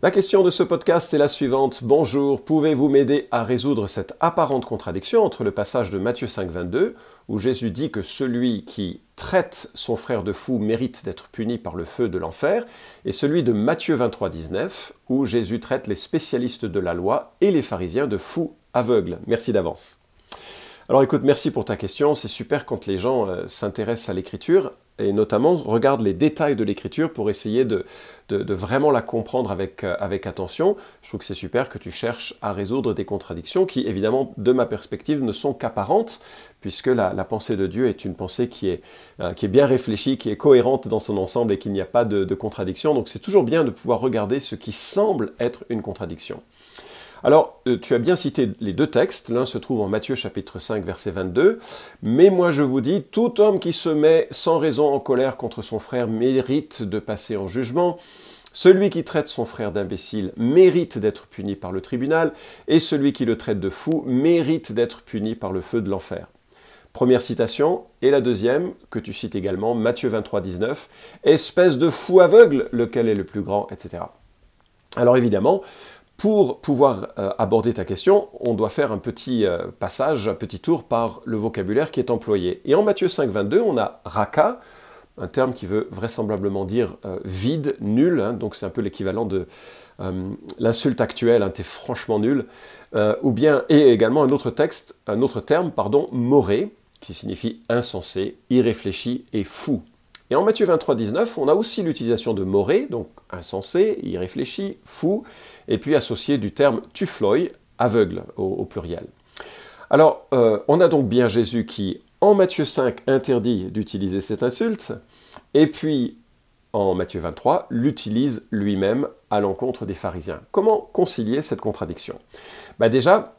La question de ce podcast est la suivante. Bonjour, pouvez-vous m'aider à résoudre cette apparente contradiction entre le passage de Matthieu 5, 22, où Jésus dit que celui qui traite son frère de fou mérite d'être puni par le feu de l'enfer, et celui de Matthieu 23, 19, où Jésus traite les spécialistes de la loi et les pharisiens de fous aveugles. Merci d'avance. Alors écoute, merci pour ta question. C'est super quand les gens euh, s'intéressent à l'écriture et notamment regardent les détails de l'écriture pour essayer de, vraiment la comprendre avec, euh, avec attention. Je trouve que c'est super que tu cherches à résoudre des contradictions qui, évidemment, de ma perspective, ne sont qu'apparentes, puisque la, pensée de Dieu est une pensée qui est, euh, qui est bien réfléchie, qui est cohérente dans son ensemble et qu'il n'y a pas de, de contradiction. Donc c'est toujours bien de pouvoir regarder ce qui semble être une contradiction. Alors, euh, tu as bien cité les deux textes. L'un se trouve en Matthieu chapitre 5, verset 22. Mais moi je vous dis, tout homme qui se met sans raison en colère contre son frère mérite de passer en jugement. Celui qui traite son frère d'imbécile mérite d'être puni par le tribunal, et celui qui le traite de fou mérite d'être puni par le feu de l'enfer. Première citation, et la deuxième, que tu cites également, Matthieu 23, 19, Espèce de fou aveugle, lequel est le plus grand, etc. Alors évidemment, pour pouvoir euh, aborder ta question, on doit faire un petit euh, passage, un petit tour par le vocabulaire qui est employé. Et en Matthieu 5, 22, on a raka, un terme qui veut vraisemblablement dire euh, vide, nul, hein, donc c'est un peu l'équivalent de l'insulte actuelle, hein, t'es franchement nul, ou bien, et également un autre texte, un autre terme, pardon, moré, qui signifie insensé, irréfléchi et fou. Et en Matthieu 23, 19, on a aussi l'utilisation de moré, donc insensé, irréfléchi, fou, et puis associé du terme tufloi, aveugle au, pluriel. Alors, euh, on a donc bien Jésus qui, en Matthieu 5, interdit d'utiliser cette insulte, et puis en Matthieu 23, l'utilise lui-même à l'encontre des pharisiens. Comment concilier cette contradiction? Bah Déjà,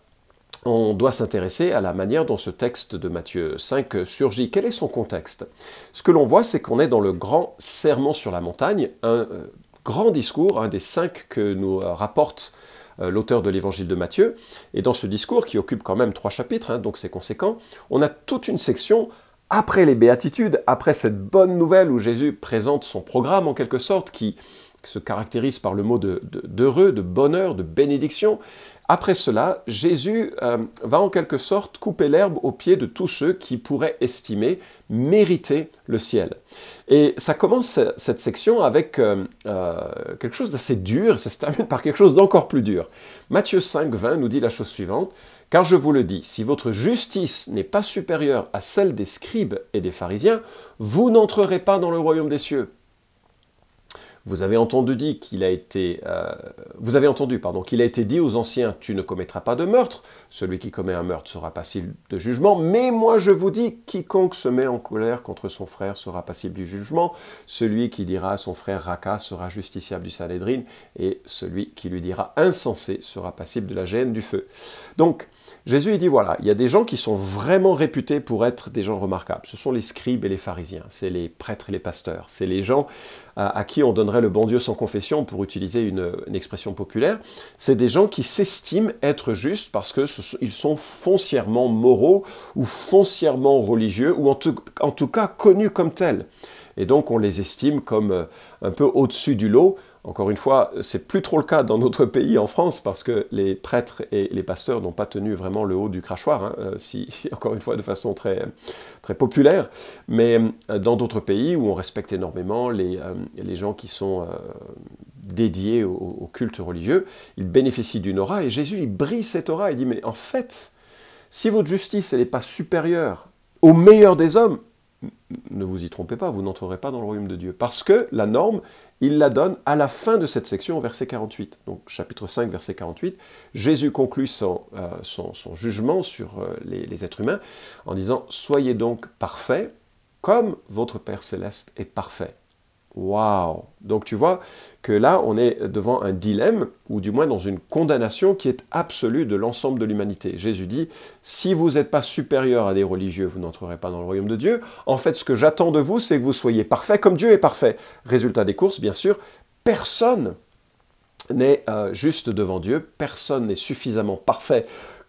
on doit s'intéresser à la manière dont ce texte de Matthieu 5 surgit. Quel est son contexte? Ce que l'on voit, c'est qu'on est dans le grand serment sur la montagne, un euh, grand discours, un des cinq que nous euh, rapporte euh, l'auteur de l'évangile de Matthieu. Et dans ce discours, qui occupe quand même trois chapitres, hein, donc c'est conséquent, on a toute une section après les béatitudes, après cette bonne nouvelle où Jésus présente son programme en quelque sorte, qui se caractérise par le mot d'heureux, de, de bonheur, de bénédiction, après cela, Jésus euh, va en quelque sorte couper l'herbe aux pieds de tous ceux qui pourraient estimer mériter le ciel. Et ça commence cette section avec euh, euh, quelque chose d'assez dur, ça se termine par quelque chose d'encore plus dur. Matthieu 5, 20 nous dit la chose suivante. Car je vous le dis, si votre justice n'est pas supérieure à celle des scribes et des pharisiens, vous n'entrerez pas dans le royaume des cieux. Vous avez entendu dit qu'il a été, euh, vous avez entendu pardon qu'il a été dit aux anciens tu ne commettras pas de meurtre. Celui qui commet un meurtre sera passible de jugement. Mais moi je vous dis quiconque se met en colère contre son frère sera passible du jugement. Celui qui dira à son frère Raka sera justiciable du Salédrine et celui qui lui dira insensé sera passible de la gêne du feu. Donc Jésus il dit voilà, il y a des gens qui sont vraiment réputés pour être des gens remarquables. Ce sont les scribes et les pharisiens, c'est les prêtres et les pasteurs, c'est les gens à, qui on donnerait le bon Dieu sans confession, pour utiliser une, expression populaire, c'est des gens qui s'estiment être justes parce qu'ils sont foncièrement moraux ou foncièrement religieux, ou en tout cas connus comme tels. Et donc on les estime comme euh, un peu au-dessus du lot, encore une fois, c'est plus trop le cas dans notre pays, en France, parce que les prêtres et les pasteurs n'ont pas tenu vraiment le haut du crachoir, hein, euh, encore une fois de façon très, populaire. Mais euh, dans d'autres pays où on respecte énormément les, euh, gens qui sont dédiés au, culte religieux, ils bénéficient d'une aura et Jésus il brise cette aura. Il dit mais en fait, si votre justice n'est pas supérieure au meilleur des hommes, ne vous y trompez pas, vous n'entrerez pas dans le royaume de Dieu. Parce que la norme, il la donne à la fin de cette section, verset 48. Donc chapitre 5, verset 48, Jésus conclut son, euh, jugement sur euh, les, les, êtres humains en disant, Soyez donc parfaits comme votre Père céleste est parfait. Waouh Donc tu vois que là, on est devant un dilemme, ou du moins dans une condamnation qui est absolue de l'ensemble de l'humanité. Jésus dit, si vous n'êtes pas supérieur à des religieux, vous n'entrerez pas dans le royaume de Dieu. En fait, ce que j'attends de vous, c'est que vous soyez parfait comme Dieu est parfait. Résultat des courses, bien sûr, personne n'est euh, juste devant Dieu. Personne n'est suffisamment parfait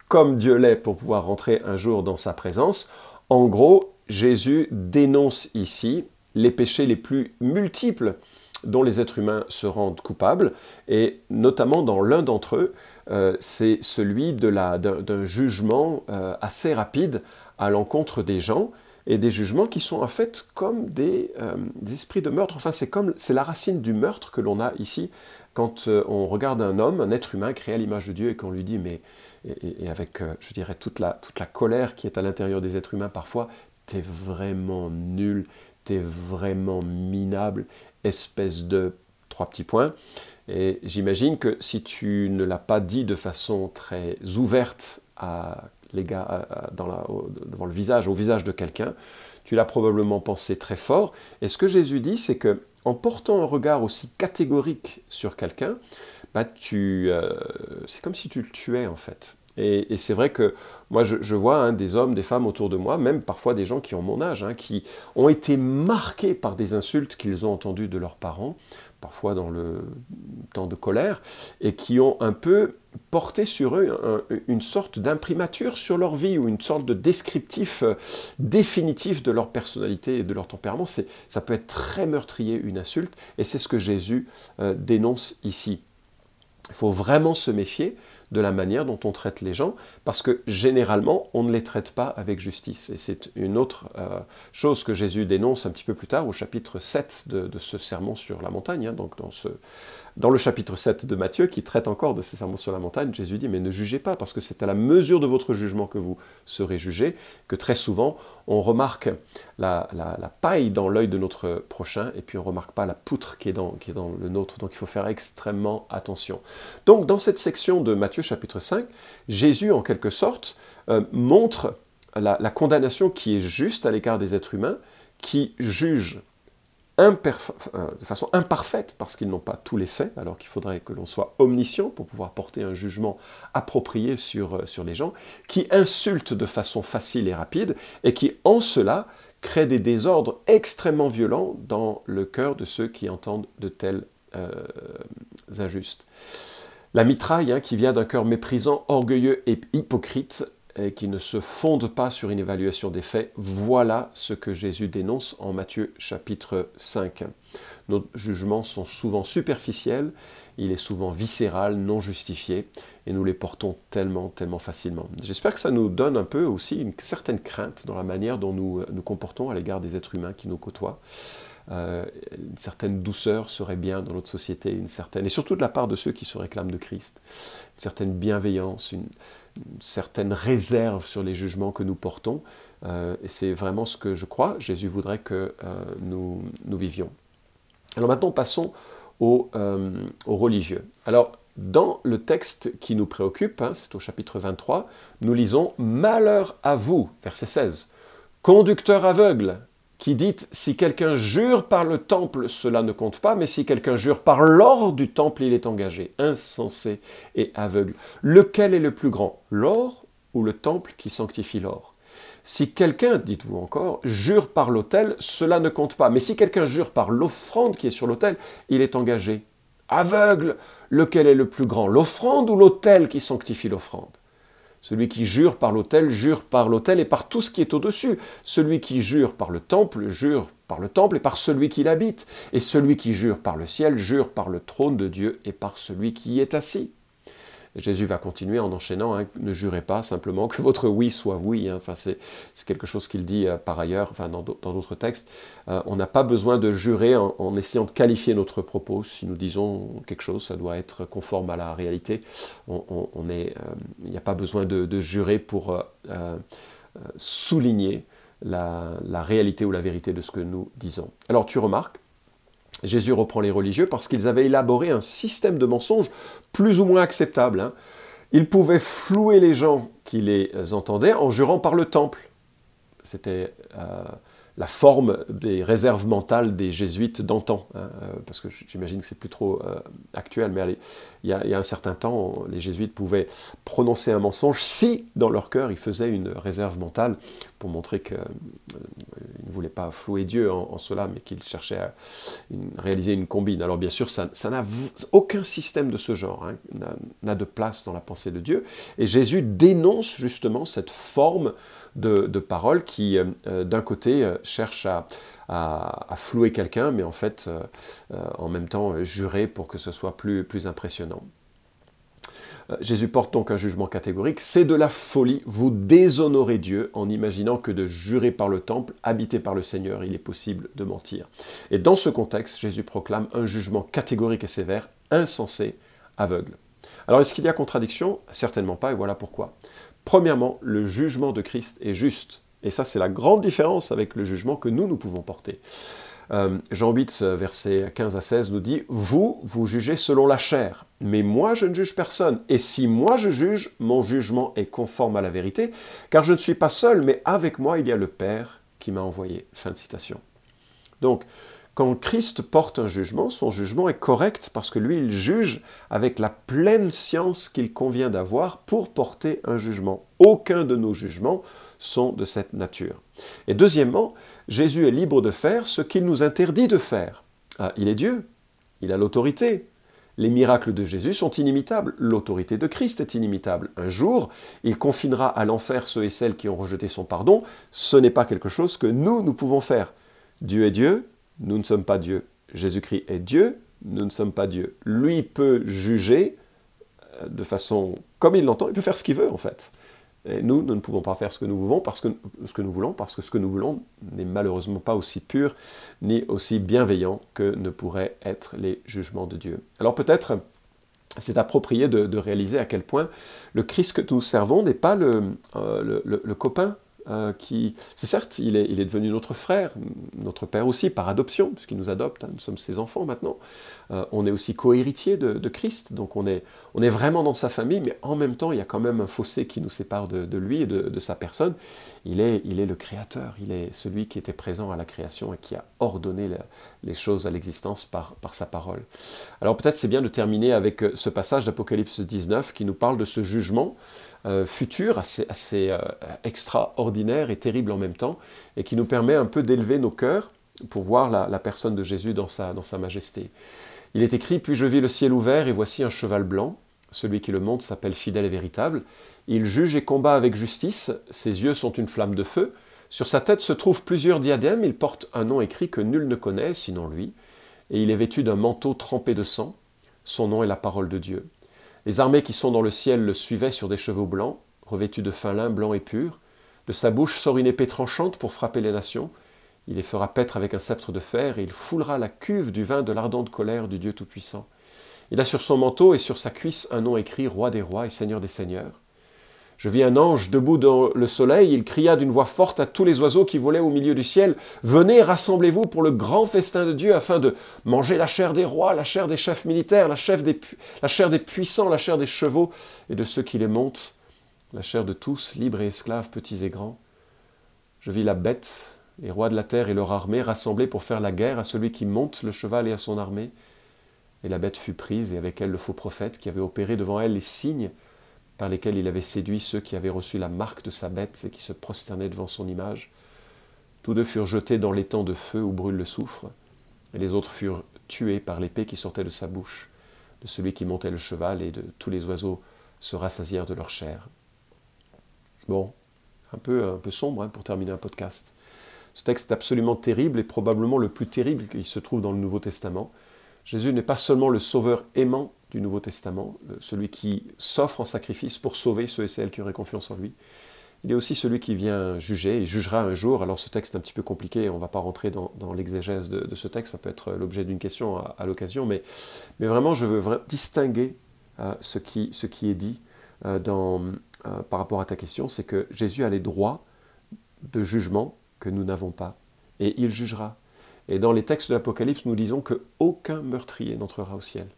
comme Dieu l'est pour pouvoir rentrer un jour dans sa présence. En gros, Jésus dénonce ici les péchés les plus multiples dont les êtres humains se rendent coupables, et notamment dans l'un d'entre eux, euh, c'est celui d'un jugement euh, assez rapide à l'encontre des gens, et des jugements qui sont en fait comme des, euh, esprits de meurtre. Enfin, c'est comme c'est la racine du meurtre que l'on a ici quand on regarde un homme, un être humain créé à l'image de Dieu, et qu'on lui dit, mais et, avec, je dirais, toute la, toute la colère qui est à l'intérieur des êtres humains parfois, t'es vraiment nul, t'es vraiment minable, espèce de trois petits points. Et j'imagine que si tu ne l'as pas dit de façon très ouverte à les gars, devant le visage, au visage de quelqu'un, tu l'as probablement pensé très fort. Et ce que Jésus dit, c'est que en portant un regard aussi catégorique sur quelqu'un, bah tu, euh, c'est comme si tu le tuais en fait. Et, c'est vrai que moi, je, vois hein, des hommes, des femmes autour de moi, même parfois des gens qui ont mon âge, hein, qui ont été marqués par des insultes qu'ils ont entendues de leurs parents, parfois dans le temps de colère, et qui ont un peu porté sur eux une sorte d'imprimature sur leur vie ou une sorte de descriptif euh, définitif de leur personnalité et de leur tempérament. Ça peut être très meurtrier, une insulte, et c'est ce que Jésus euh, dénonce ici. Il faut vraiment se méfier de la manière dont on traite les gens, parce que généralement, on ne les traite pas avec justice. Et c'est une autre euh, chose que Jésus dénonce un petit peu plus tard au chapitre 7 de, ce sermon sur la montagne, hein, donc dans ce, dans le chapitre 7 de Matthieu, qui traite encore de ce sermon sur la montagne, Jésus dit, mais ne jugez pas, parce que c'est à la mesure de votre jugement que vous serez jugés, que très souvent, on remarque la, paille dans l'œil de notre prochain, et puis on ne remarque pas la poutre qui est, dans, qui est dans le nôtre. Donc il faut faire extrêmement attention. Donc dans cette section de Matthieu chapitre 5, Jésus, en quelque sorte, euh, montre la, condamnation qui est juste à l'égard des êtres humains, qui jugent euh, de façon imparfaite, parce qu'ils n'ont pas tous les faits, alors qu'il faudrait que l'on soit omniscient pour pouvoir porter un jugement approprié sur, euh, sur les gens, qui insultent de façon facile et rapide, et qui, en cela, créent des désordres extrêmement violents dans le cœur de ceux qui entendent de tels euh, injustes. La mitraille, hein, qui vient d'un cœur méprisant, orgueilleux et hypocrite, et qui ne se fonde pas sur une évaluation des faits, voilà ce que Jésus dénonce en Matthieu chapitre 5. Nos jugements sont souvent superficiels, il est souvent viscéral, non justifié, et nous les portons tellement, tellement facilement. J'espère que ça nous donne un peu aussi une certaine crainte dans la manière dont nous nous comportons à l'égard des êtres humains qui nous côtoient. Euh, une certaine douceur serait bien dans notre société, une certaine, et surtout de la part de ceux qui se réclament de Christ, une certaine bienveillance, une, certaine réserve sur les jugements que nous portons. Euh, et c'est vraiment ce que je crois, Jésus voudrait que euh, nous, nous, vivions. Alors maintenant, passons aux, religieux. Alors, dans le texte qui nous préoccupe, hein, c'est au chapitre 23, nous lisons Malheur à vous, verset 16. Conducteur aveugle, qui dit si quelqu'un jure par le temple, cela ne compte pas, mais si quelqu'un jure par l'or du temple, il est engagé, insensé et aveugle. Lequel est le plus grand, l'or ou le temple qui sanctifie l'or? Si quelqu'un, dites-vous encore, jure par l'autel, cela ne compte pas, mais si quelqu'un jure par l'offrande qui est sur l'autel, il est engagé. Aveugle, lequel est le plus grand, l'offrande ou l'autel qui sanctifie l'offrande? Celui qui jure par l'autel, jure par l'autel et par tout ce qui est au-dessus. Celui qui jure par le temple, jure par le temple et par celui qui l'habite. Et celui qui jure par le ciel, jure par le trône de Dieu et par celui qui y est assis. Jésus va continuer en enchaînant, hein, ne jurez pas simplement que votre oui soit oui. Hein. Enfin, c'est quelque chose qu'il dit euh, par ailleurs, enfin, dans d'autres textes. Euh, on n'a pas besoin de jurer en, essayant de qualifier notre propos. Si nous disons quelque chose, ça doit être conforme à la réalité. On, euh, il n'y a pas besoin de, jurer pour souligner la réalité ou la vérité de ce que nous disons. Alors tu remarques, Jésus reprend les religieux parce qu'ils avaient élaboré un système de mensonges plus ou moins acceptable. Hein. Ils pouvaient flouer les gens qui les entendaient en jurant par le temple. C'était euh, la forme des réserves mentales des jésuites d'antan, hein, euh, parce que j'imagine que c'est plus trop euh, actuel, mais il, y a, un certain temps, les jésuites pouvaient prononcer un mensonge si, dans leur cœur, ils faisaient une réserve mentale pour montrer qu'ils ne voulait pas flouer Dieu en, cela, mais qu'il cherchait à réaliser une combine. Alors bien sûr, ça n'a aucun système de ce genre hein, n'a de place dans la pensée de Dieu. Et Jésus dénonce justement cette forme de, parole qui, euh, d'un côté, cherche à, flouer quelqu'un, mais en fait, en même temps, jurer pour que ce soit plus, plus impressionnant. Euh, Jésus porte donc un jugement catégorique, c'est de la folie, vous déshonorez Dieu en imaginant que de jurer par le temple, habité par le Seigneur, il est possible de mentir. Et dans ce contexte, Jésus proclame un jugement catégorique et sévère, insensé, aveugle. Alors est-ce qu'il y a contradiction? Certainement pas, et voilà pourquoi. Premièrement, le jugement de Christ est juste. Et ça, c'est la grande différence avec le jugement que nous, nous pouvons porter. Euh, Jean 8, versets 15 à 16 nous dit, Vous, vous jugez selon la chair, mais moi je ne juge personne. Et si moi je juge, mon jugement est conforme à la vérité, car je ne suis pas seul, mais avec moi il y a le Père qui m'a envoyé. Fin de citation. Donc, quand Christ porte un jugement, son jugement est correct parce que lui, il juge avec la pleine science qu'il convient d'avoir pour porter un jugement. Aucun de nos jugements sont de cette nature. Et deuxièmement, Jésus est libre de faire ce qu'il nous interdit de faire. Ah, il est Dieu, il a l'autorité. Les miracles de Jésus sont inimitables, l'autorité de Christ est inimitable. Un jour, il confinera à l'enfer ceux et celles qui ont rejeté son pardon. Ce n'est pas quelque chose que nous, nous pouvons faire. Dieu est Dieu, nous ne sommes pas Dieu. Jésus-Christ est Dieu, nous ne sommes pas Dieu. Lui peut juger euh, de façon comme il l'entend, il peut faire ce qu'il veut en fait. Et nous, nous ne pouvons pas faire ce que nous voulons parce que ce que nous voulons, n'est malheureusement pas aussi pur ni aussi bienveillant que ne pourraient être les jugements de Dieu. Alors peut-être c'est approprié de, réaliser à quel point le Christ que nous servons n'est pas le, euh, le copain euh, qui, c'est certes, il est, devenu notre frère, notre père aussi, par adoption, puisqu'il nous adopte, hein, nous sommes ses enfants maintenant. Euh, on est aussi co-héritier de, Christ, donc on est vraiment dans sa famille, mais en même temps, il y a quand même un fossé qui nous sépare de, lui et de, sa personne. Il est, il est le créateur, il est celui qui était présent à la création et qui a ordonné les choses à l'existence par, sa parole. Alors peut-être c'est bien de terminer avec euh, ce passage d'Apocalypse 19 qui nous parle de ce jugement. Euh, futur, assez, euh, extraordinaire et terrible en même temps, et qui nous permet un peu d'élever nos cœurs pour voir la, personne de Jésus dans sa majesté. Il est écrit, Puis je vis le ciel ouvert, et voici un cheval blanc. Celui qui le monte s'appelle fidèle et véritable. Il juge et combat avec justice, ses yeux sont une flamme de feu. Sur sa tête se trouvent plusieurs diadèmes, il porte un nom écrit que nul ne connaît, sinon lui, et il est vêtu d'un manteau trempé de sang. Son nom est la parole de Dieu. Les armées qui sont dans le ciel le suivaient sur des chevaux blancs, revêtus de fin lin blanc et pur. De sa bouche sort une épée tranchante pour frapper les nations. Il les fera paître avec un sceptre de fer, et il foulera la cuve du vin de l'ardente colère du Dieu Tout-Puissant. Il a sur son manteau et sur sa cuisse un nom écrit Roi des rois et Seigneur des seigneurs. Je vis un ange debout dans le soleil, il cria d'une voix forte à tous les oiseaux qui volaient au milieu du ciel, Venez, rassemblez-vous pour le grand festin de Dieu, afin de manger la chair des rois, la chair des chefs militaires, la, la chair des puissants, la chair des chevaux et de ceux qui les montent, la chair de tous, libres et esclaves, petits et grands. Je vis la bête, les rois de la terre et leur armée rassemblés pour faire la guerre à celui qui monte le cheval et à son armée. Et la bête fut prise, et avec elle le faux prophète qui avait opéré devant elle les signes par lesquels il avait séduit ceux qui avaient reçu la marque de sa bête et qui se prosternaient devant son image. Tous deux furent jetés dans l'étang de feu où brûle le soufre, et les autres furent tués par l'épée qui sortait de sa bouche, de celui qui montait le cheval, et de tous les oiseaux se rassasièrent de leur chair. Bon, un peu, un peu sombre hein, pour terminer un podcast. Ce texte est absolument terrible et probablement le plus terrible qui se trouve dans le Nouveau Testament. Jésus n'est pas seulement le sauveur aimant du Nouveau Testament, euh, celui qui s'offre en sacrifice pour sauver ceux et celles qui auraient confiance en lui. Il est aussi celui qui vient juger, et jugera un jour. Alors ce texte est un petit peu compliqué, on ne va pas rentrer dans, l'exégèse de, ce texte, ça peut être l'objet d'une question à, l'occasion, mais, vraiment je veux distinguer euh, ce, qui, est dit euh, par rapport à ta question, c'est que Jésus a les droits de jugement que nous n'avons pas, et il jugera. Et dans les textes de l'Apocalypse, nous disons qu'aucun meurtrier n'entrera au ciel.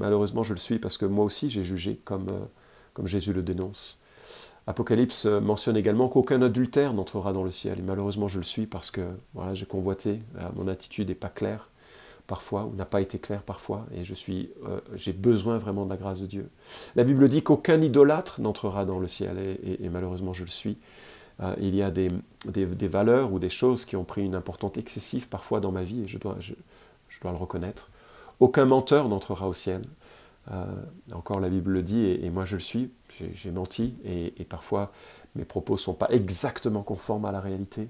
Malheureusement, je le suis parce que moi aussi j'ai jugé comme, euh, comme Jésus le dénonce. Apocalypse euh, mentionne également qu'aucun adultère n'entrera dans le ciel. Et malheureusement, je le suis parce que voilà, j'ai convoité, euh, mon attitude n'est pas claire parfois, ou n'a pas été claire parfois, et je suis, j'ai besoin vraiment de la grâce de Dieu. La Bible dit qu'aucun idolâtre n'entrera dans le ciel, et, malheureusement, je le suis. il y a des, valeurs ou des choses qui ont pris une importance excessive parfois dans ma vie, et je dois, je, dois le reconnaître. Aucun menteur n'entrera au ciel. Euh, encore la Bible le dit, et, moi je le suis, j'ai menti, et, parfois mes propos ne sont pas exactement conformes à la réalité.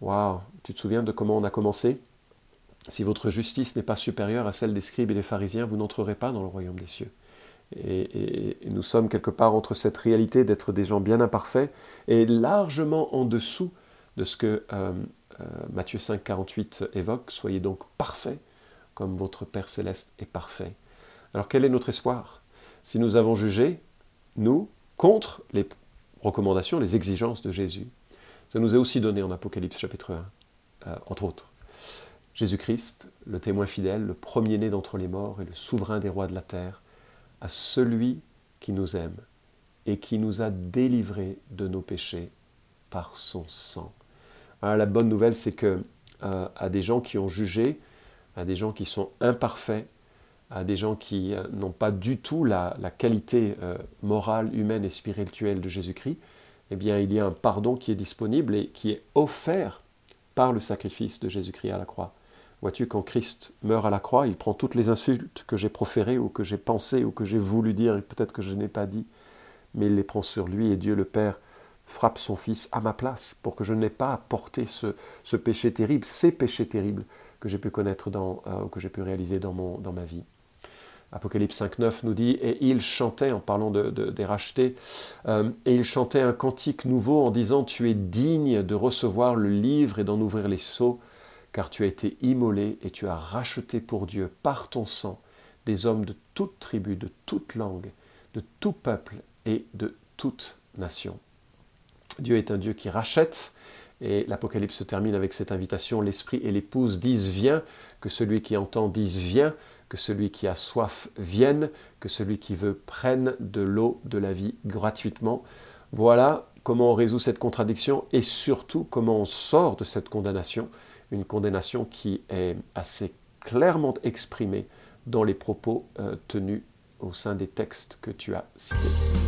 Waouh, tu te souviens de comment on a commencé? Si votre justice n'est pas supérieure à celle des scribes et des pharisiens, vous n'entrerez pas dans le royaume des cieux. Et, nous sommes quelque part entre cette réalité d'être des gens bien imparfaits et largement en dessous de ce que euh, euh, Matthieu 5, 48 évoque. Soyez donc parfaits comme votre Père céleste est parfait. Alors quel est notre espoir? Si nous avons jugé, nous, contre les recommandations, les exigences de Jésus, ça nous est aussi donné en Apocalypse chapitre 1, euh, entre autres. Jésus-Christ, le témoin fidèle, le premier-né d'entre les morts et le souverain des rois de la terre, à celui qui nous aime et qui nous a délivrés de nos péchés par son sang. la bonne nouvelle, c'est que euh, à des gens qui ont jugé, à des gens qui sont imparfaits, à des gens qui euh, n'ont pas du tout la, qualité euh, morale, humaine et spirituelle de Jésus-Christ, eh bien, il y a un pardon qui est disponible et qui est offert par le sacrifice de Jésus-Christ à la croix. Vois-tu, quand Christ meurt à la croix, il prend toutes les insultes que j'ai proférées ou que j'ai pensées ou que j'ai voulu dire et peut-être que je n'ai pas dit, mais il les prend sur lui et Dieu le Père frappe son Fils à ma place pour que je n'ai pas à porter ce, péché terrible, ces péchés terribles que j'ai pu connaître dans, euh, ou que j'ai pu réaliser dans, mon, dans ma vie. Apocalypse 5.9 nous dit, et il chantait, en parlant de, des rachetés, euh, et il chantait un cantique nouveau en disant, tu es digne de recevoir le livre et d'en ouvrir les sceaux, car tu as été immolé et tu as racheté pour Dieu par ton sang des hommes de toute tribu, de toute langue, de tout peuple et de toute nation. Dieu est un Dieu qui rachète, et l'Apocalypse se termine avec cette invitation, l'Esprit et l'Épouse disent viens, que celui qui entend dise viens, que celui qui a soif vienne, que celui qui veut prenne de l'eau de la vie gratuitement. Voilà comment on résout cette contradiction et surtout comment on sort de cette condamnation. Une condamnation qui est assez clairement exprimée dans les propos euh, tenus au sein des textes que tu as cités.